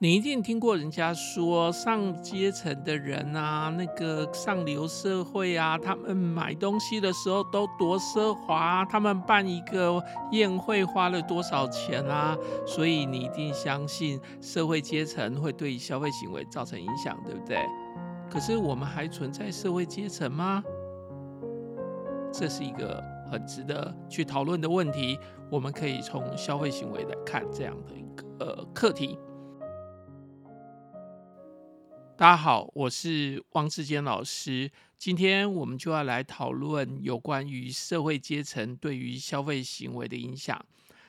你一定听过人家说，上阶层的人啊，那个上流社会啊，他们买东西的时候都多奢华，他们办一个宴会花了多少钱啊？所以你一定相信社会阶层会对消费行为造成影响，对不对？可是我们还存在社会阶层吗？这是一个很值得去讨论的问题。我们可以从消费行为来看这样的一个课题。大家好，我是汪志坚老师。今天我们就要来讨论有关于社会阶层对于消费行为的影响。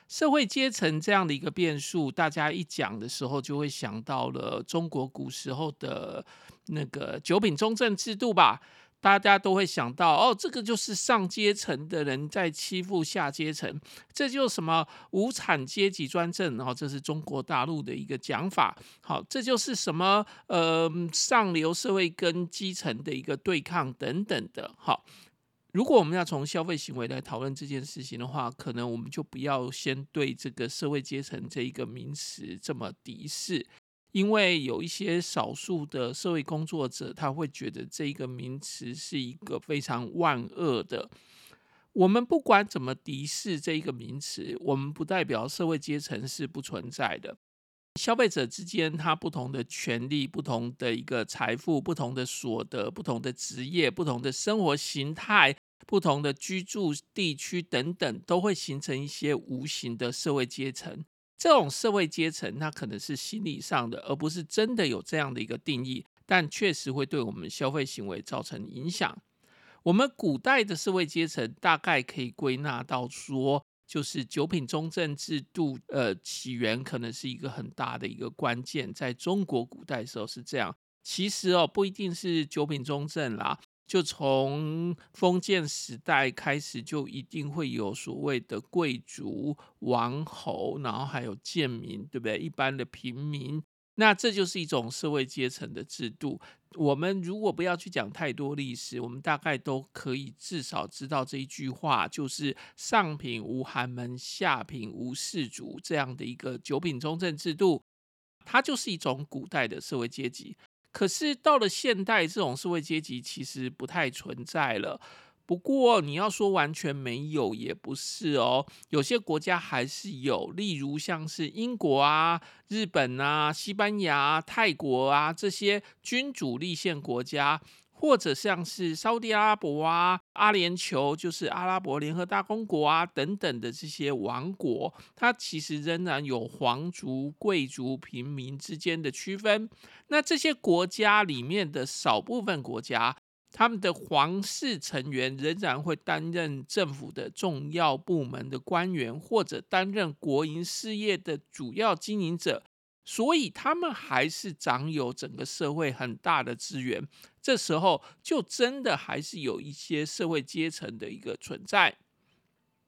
社会阶层这样的一个变数，大家一讲的时候，就会想到了中国古时候的那个九品中正制度吧。大家都会想到，哦，这个就是上阶层的人在欺负下阶层，这就是什么无产阶级专政，然后这是中国大陆的一个讲法。好，这就是什么呃上流社会跟基层的一个对抗等等的。好，如果我们要从消费行为来讨论这件事情的话，可能我们就不要先对这个社会阶层这一个名词这么敌视。因为有一些少数的社会工作者，他会觉得这一个名词是一个非常万恶的。我们不管怎么敌视这一个名词，我们不代表社会阶层是不存在的。消费者之间，他不同的权利、不同的一个财富、不同的所得、不同的职业、不同的生活形态、不同的居住地区等等，都会形成一些无形的社会阶层。这种社会阶层，它可能是心理上的，而不是真的有这样的一个定义，但确实会对我们消费行为造成影响。我们古代的社会阶层大概可以归纳到说，就是九品中正制度，呃，起源可能是一个很大的一个关键。在中国古代的时候是这样，其实哦，不一定是九品中正啦。就从封建时代开始，就一定会有所谓的贵族、王侯，然后还有贱民，对不对？一般的平民，那这就是一种社会阶层的制度。我们如果不要去讲太多历史，我们大概都可以至少知道这一句话，就是上品无寒门，下品无士族这样的一个九品中正制度，它就是一种古代的社会阶级。可是到了现代，这种社会阶级其实不太存在了。不过你要说完全没有，也不是哦。有些国家还是有，例如像是英国啊、日本啊、西班牙、泰国啊这些君主立宪国家。或者像是沙乌地阿拉伯啊、阿联酋，就是阿拉伯联合大公国啊等等的这些王国，它其实仍然有皇族、贵族、平民之间的区分。那这些国家里面的少部分国家，他们的皇室成员仍然会担任政府的重要部门的官员，或者担任国营事业的主要经营者。所以他们还是掌有整个社会很大的资源，这时候就真的还是有一些社会阶层的一个存在。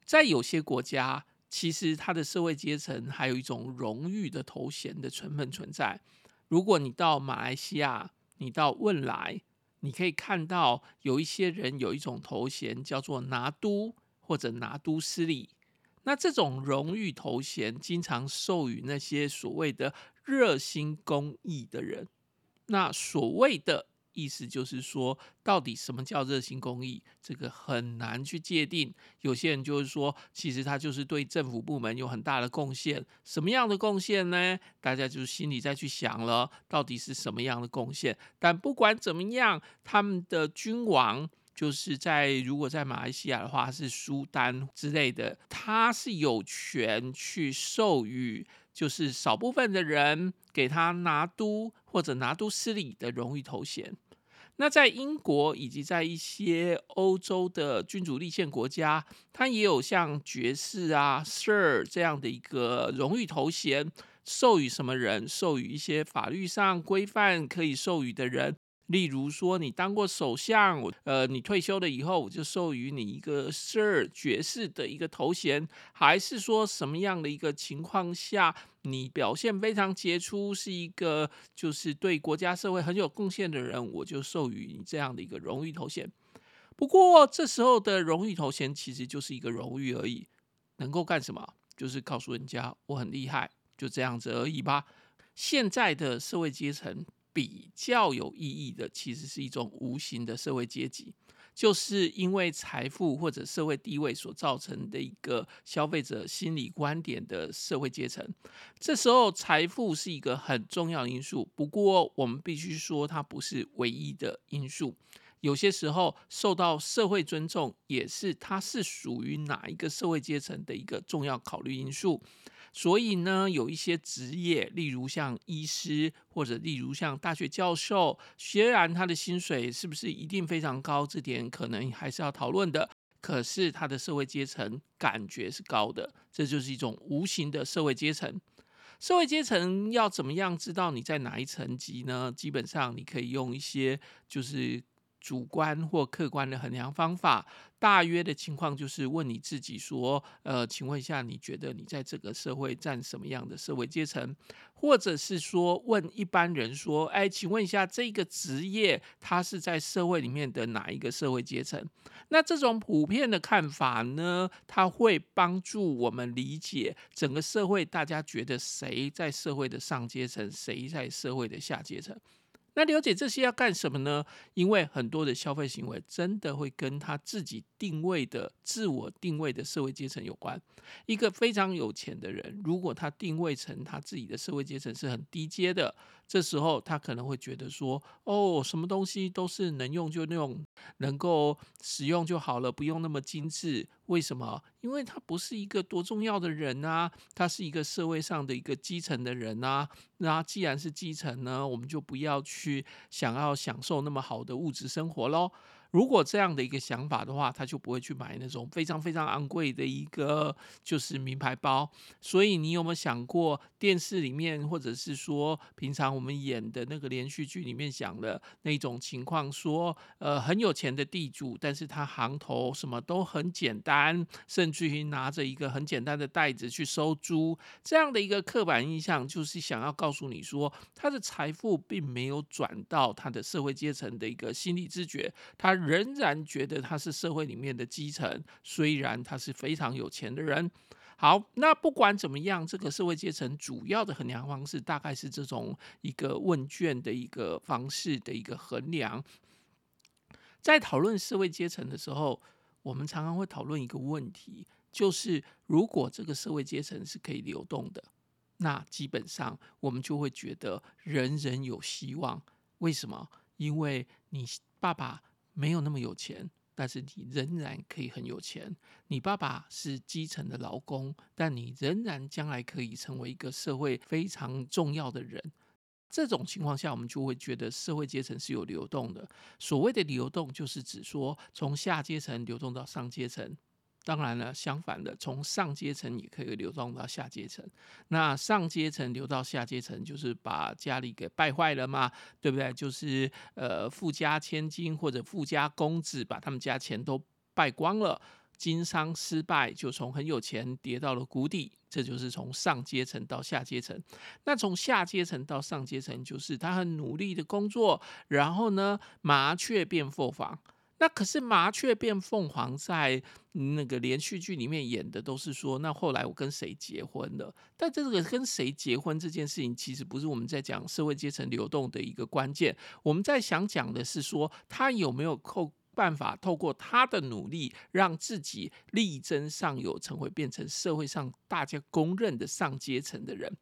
在有些国家，其实它的社会阶层还有一种荣誉的头衔的成分存在。如果你到马来西亚，你到汶莱，你可以看到有一些人有一种头衔叫做拿督或者拿督斯里。那这种荣誉头衔经常授予那些所谓的热心公益的人。那所谓的意思就是说，到底什么叫热心公益？这个很难去界定。有些人就是说，其实他就是对政府部门有很大的贡献。什么样的贡献呢？大家就心里再去想了，到底是什么样的贡献？但不管怎么样，他们的君王。就是在如果在马来西亚的话，是苏丹之类的，他是有权去授予，就是少部分的人给他拿督或者拿督斯里的荣誉头衔。那在英国以及在一些欧洲的君主立宪国家，他也有像爵士啊、Sir 这样的一个荣誉头衔，授予什么人？授予一些法律上规范可以授予的人。例如说，你当过首相，呃，你退休了以后，我就授予你一个 Sir 爵士的一个头衔，还是说什么样的一个情况下，你表现非常杰出，是一个就是对国家社会很有贡献的人，我就授予你这样的一个荣誉头衔。不过这时候的荣誉头衔其实就是一个荣誉而已，能够干什么？就是告诉人家我很厉害，就这样子而已吧。现在的社会阶层比较有意义的，其实是一种无形的社会阶级。就是因为财富或者社会地位所造成的一个消费者心理观点的社会阶层，这时候财富是一个很重要的因素。不过我们必须说，它不是唯一的因素。有些时候受到社会尊重，也是它是属于哪一个社会阶层的一个重要考虑因素。所以呢，有一些职业，例如像医师，或者例如像大学教授，虽然他的薪水是不是一定非常高，这点可能还是要讨论的。可是他的社会阶层感觉是高的，这就是一种无形的社会阶层。社会阶层要怎么样知道你在哪一层级呢？基本上你可以用一些就是。主观或客观的衡量方法，大约的情况就是问你自己说：呃，请问一下，你觉得你在这个社会占什么样的社会阶层？或者是说问一般人说：哎，请问一下，这个职业它是在社会里面的哪一个社会阶层？那这种普遍的看法呢，它会帮助我们理解整个社会，大家觉得谁在社会的上阶层，谁在社会的下阶层。那了解这些要干什么呢？因为很多的消费行为真的会跟他自己定位的、自我定位的社会阶层有关。一个非常有钱的人，如果他定位成他自己的社会阶层是很低阶的，这时候他可能会觉得说：“哦，什么东西都是能用就用，能够使用就好了，不用那么精致。”为什么？因为他不是一个多重要的人啊，他是一个社会上的一个基层的人啊。那既然是基层呢，我们就不要去想要享受那么好的物质生活喽。如果这样的一个想法的话，他就不会去买那种非常非常昂贵的一个就是名牌包。所以你有没有想过，电视里面或者是说平常我们演的那个连续剧里面讲的那种情况，说呃很有钱的地主，但是他行头什么都很简单，甚至于拿着一个很简单的袋子去收租，这样的一个刻板印象，就是想要告诉你说，他的财富并没有转到他的社会阶层的一个心理知觉，他。仍然觉得他是社会里面的基层，虽然他是非常有钱的人。好，那不管怎么样，这个社会阶层主要的衡量方式大概是这种一个问卷的一个方式的一个衡量。在讨论社会阶层的时候，我们常常会讨论一个问题，就是如果这个社会阶层是可以流动的，那基本上我们就会觉得人人有希望。为什么？因为你爸爸。没有那么有钱，但是你仍然可以很有钱。你爸爸是基层的劳工，但你仍然将来可以成为一个社会非常重要的人。这种情况下，我们就会觉得社会阶层是有流动的。所谓的流动，就是指说从下阶层流动到上阶层。当然了，相反的，从上阶层也可以流动到下阶层。那上阶层流到下阶层，就是把家里给败坏了嘛，对不对？就是呃，富家千金或者富家公子把他们家钱都败光了，经商失败，就从很有钱跌到了谷底。这就是从上阶层到下阶层。那从下阶层到上阶层，就是他很努力的工作，然后呢，麻雀变凤凰。那可是麻雀变凤凰，在那个连续剧里面演的都是说，那后来我跟谁结婚了？但这个跟谁结婚这件事情，其实不是我们在讲社会阶层流动的一个关键。我们在想讲的是说，他有没有扣。办法透过他的努力，让自己力争上游，成为变成社会上大家公认的上阶层的人。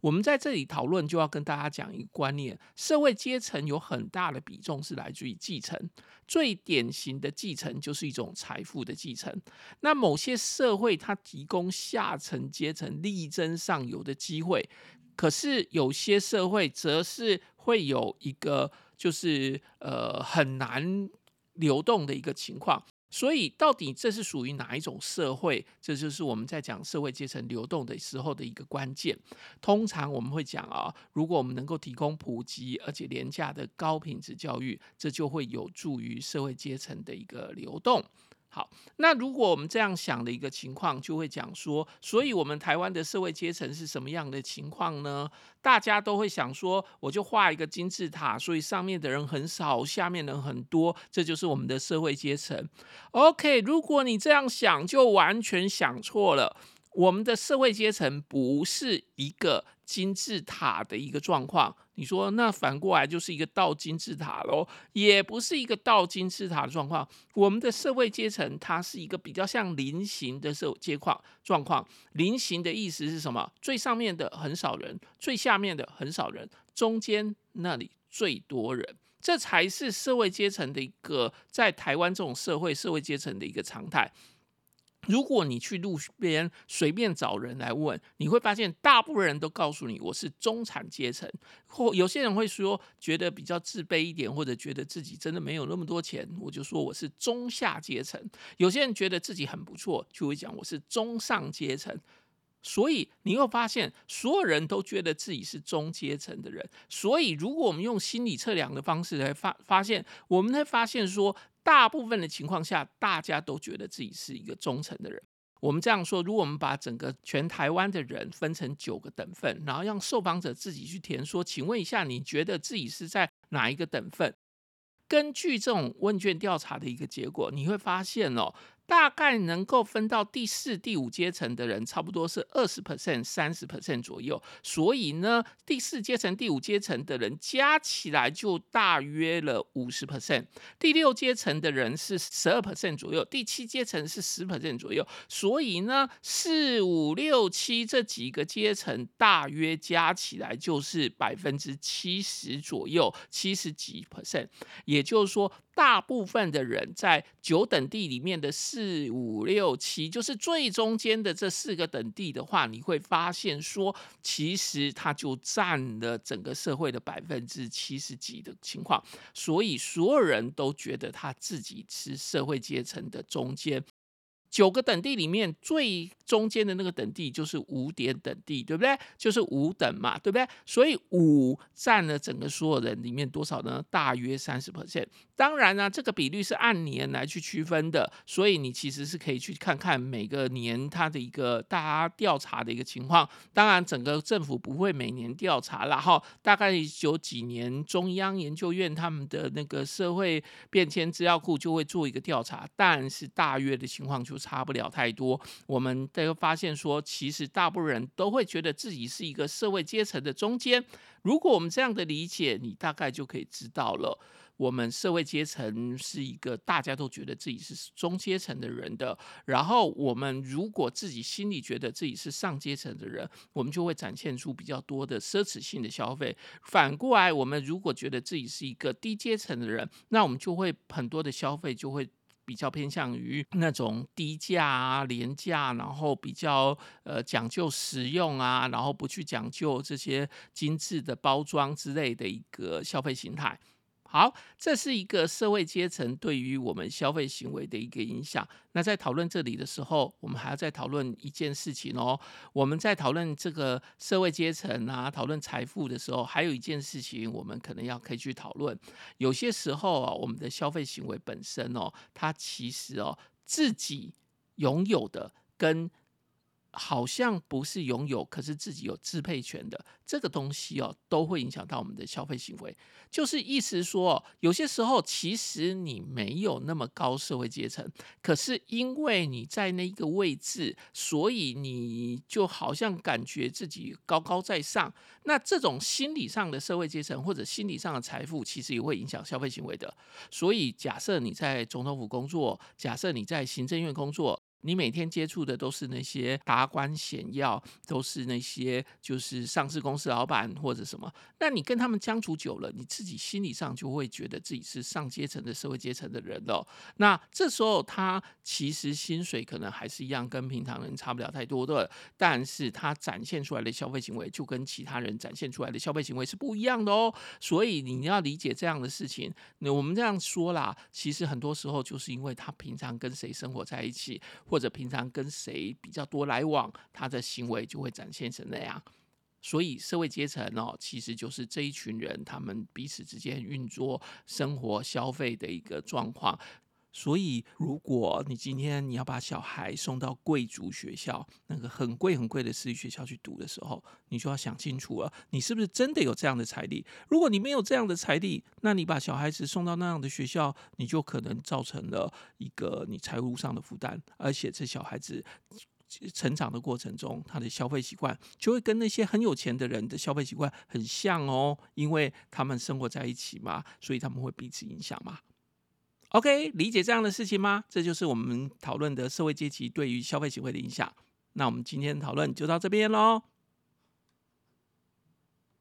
我们在这里讨论，就要跟大家讲一个观念：社会阶层有很大的比重是来自于继承，最典型的继承就是一种财富的继承。那某些社会它提供下层阶层力争上游的机会，可是有些社会则是会有一个就是呃很难。流动的一个情况，所以到底这是属于哪一种社会？这就是我们在讲社会阶层流动的时候的一个关键。通常我们会讲啊，如果我们能够提供普及而且廉价的高品质教育，这就会有助于社会阶层的一个流动。好，那如果我们这样想的一个情况，就会讲说，所以我们台湾的社会阶层是什么样的情况呢？大家都会想说，我就画一个金字塔，所以上面的人很少，下面人很多，这就是我们的社会阶层。OK，如果你这样想，就完全想错了。我们的社会阶层不是一个金字塔的一个状况。你说那反过来就是一个倒金字塔喽？也不是一个倒金字塔的状况。我们的社会阶层它是一个比较像菱形的社会阶况状况。菱形的意思是什么？最上面的很少人，最下面的很少人，中间那里最多人。这才是社会阶层的一个，在台湾这种社会社会阶层的一个常态。如果你去路边随便找人来问，你会发现大部分人都告诉你我是中产阶层，或有些人会说觉得比较自卑一点，或者觉得自己真的没有那么多钱，我就说我是中下阶层。有些人觉得自己很不错，就会讲我是中上阶层。所以你会发现，所有人都觉得自己是中阶层的人。所以，如果我们用心理测量的方式来发发现，我们会发现说，大部分的情况下，大家都觉得自己是一个忠诚的人。我们这样说，如果我们把整个全台湾的人分成九个等份，然后让受访者自己去填说，请问一下，你觉得自己是在哪一个等份？根据这种问卷调查的一个结果，你会发现哦。大概能够分到第四、第五阶层的人，差不多是二十 percent、三十 percent 左右。所以呢，第四阶层、第五阶层的人加起来就大约了五十 percent。第六阶层的人是十二 percent 左右，第七阶层是十 percent 左右。所以呢，四五六七这几个阶层大约加起来就是百分之七十左右，七十几 percent。也就是说。大部分的人在九等地里面的四四五六七，就是最中间的这四个等地的话，你会发现说，其实它就占了整个社会的百分之七十几的情况，所以所有人都觉得他自己是社会阶层的中间。九个等地里面最中间的那个等地就是五点等地，对不对？就是五等嘛，对不对？所以五占了整个所有人里面多少呢？大约三十 percent。当然呢、啊，这个比率是按年来去区分的，所以你其实是可以去看看每个年它的一个大家调查的一个情况。当然，整个政府不会每年调查，然后大概有几年中央研究院他们的那个社会变迁资料库就会做一个调查，但是大约的情况就差不了太多，我们都发现说，其实大部分人都会觉得自己是一个社会阶层的中间。如果我们这样的理解，你大概就可以知道了，我们社会阶层是一个大家都觉得自己是中阶层的人的。然后，我们如果自己心里觉得自己是上阶层的人，我们就会展现出比较多的奢侈性的消费。反过来，我们如果觉得自己是一个低阶层的人，那我们就会很多的消费就会。比较偏向于那种低价啊、廉价，然后比较呃讲究实用啊，然后不去讲究这些精致的包装之类的一个消费形态。好，这是一个社会阶层对于我们消费行为的一个影响。那在讨论这里的时候，我们还要再讨论一件事情哦。我们在讨论这个社会阶层啊，讨论财富的时候，还有一件事情，我们可能要可以去讨论。有些时候啊，我们的消费行为本身哦，它其实哦，自己拥有的跟好像不是拥有，可是自己有支配权的这个东西哦，都会影响到我们的消费行为。就是意思说，有些时候其实你没有那么高社会阶层，可是因为你在那个位置，所以你就好像感觉自己高高在上。那这种心理上的社会阶层或者心理上的财富，其实也会影响消费行为的。所以，假设你在总统府工作，假设你在行政院工作。你每天接触的都是那些达官显要，都是那些就是上市公司老板或者什么。那你跟他们相处久了，你自己心理上就会觉得自己是上阶层的社会阶层的人了。那这时候他其实薪水可能还是一样，跟平常人差不了太多的，但是他展现出来的消费行为就跟其他人展现出来的消费行为是不一样的哦。所以你要理解这样的事情。那我们这样说啦，其实很多时候就是因为他平常跟谁生活在一起。或者平常跟谁比较多来往，他的行为就会展现成那样。所以社会阶层哦，其实就是这一群人他们彼此之间运作、生活、消费的一个状况。所以，如果你今天你要把小孩送到贵族学校，那个很贵很贵的私立学校去读的时候，你就要想清楚了，你是不是真的有这样的财力？如果你没有这样的财力，那你把小孩子送到那样的学校，你就可能造成了一个你财务上的负担，而且这小孩子成长的过程中，他的消费习惯就会跟那些很有钱的人的消费习惯很像哦，因为他们生活在一起嘛，所以他们会彼此影响嘛。OK，理解这样的事情吗？这就是我们讨论的社会阶级对于消费行为的影响。那我们今天讨论就到这边喽。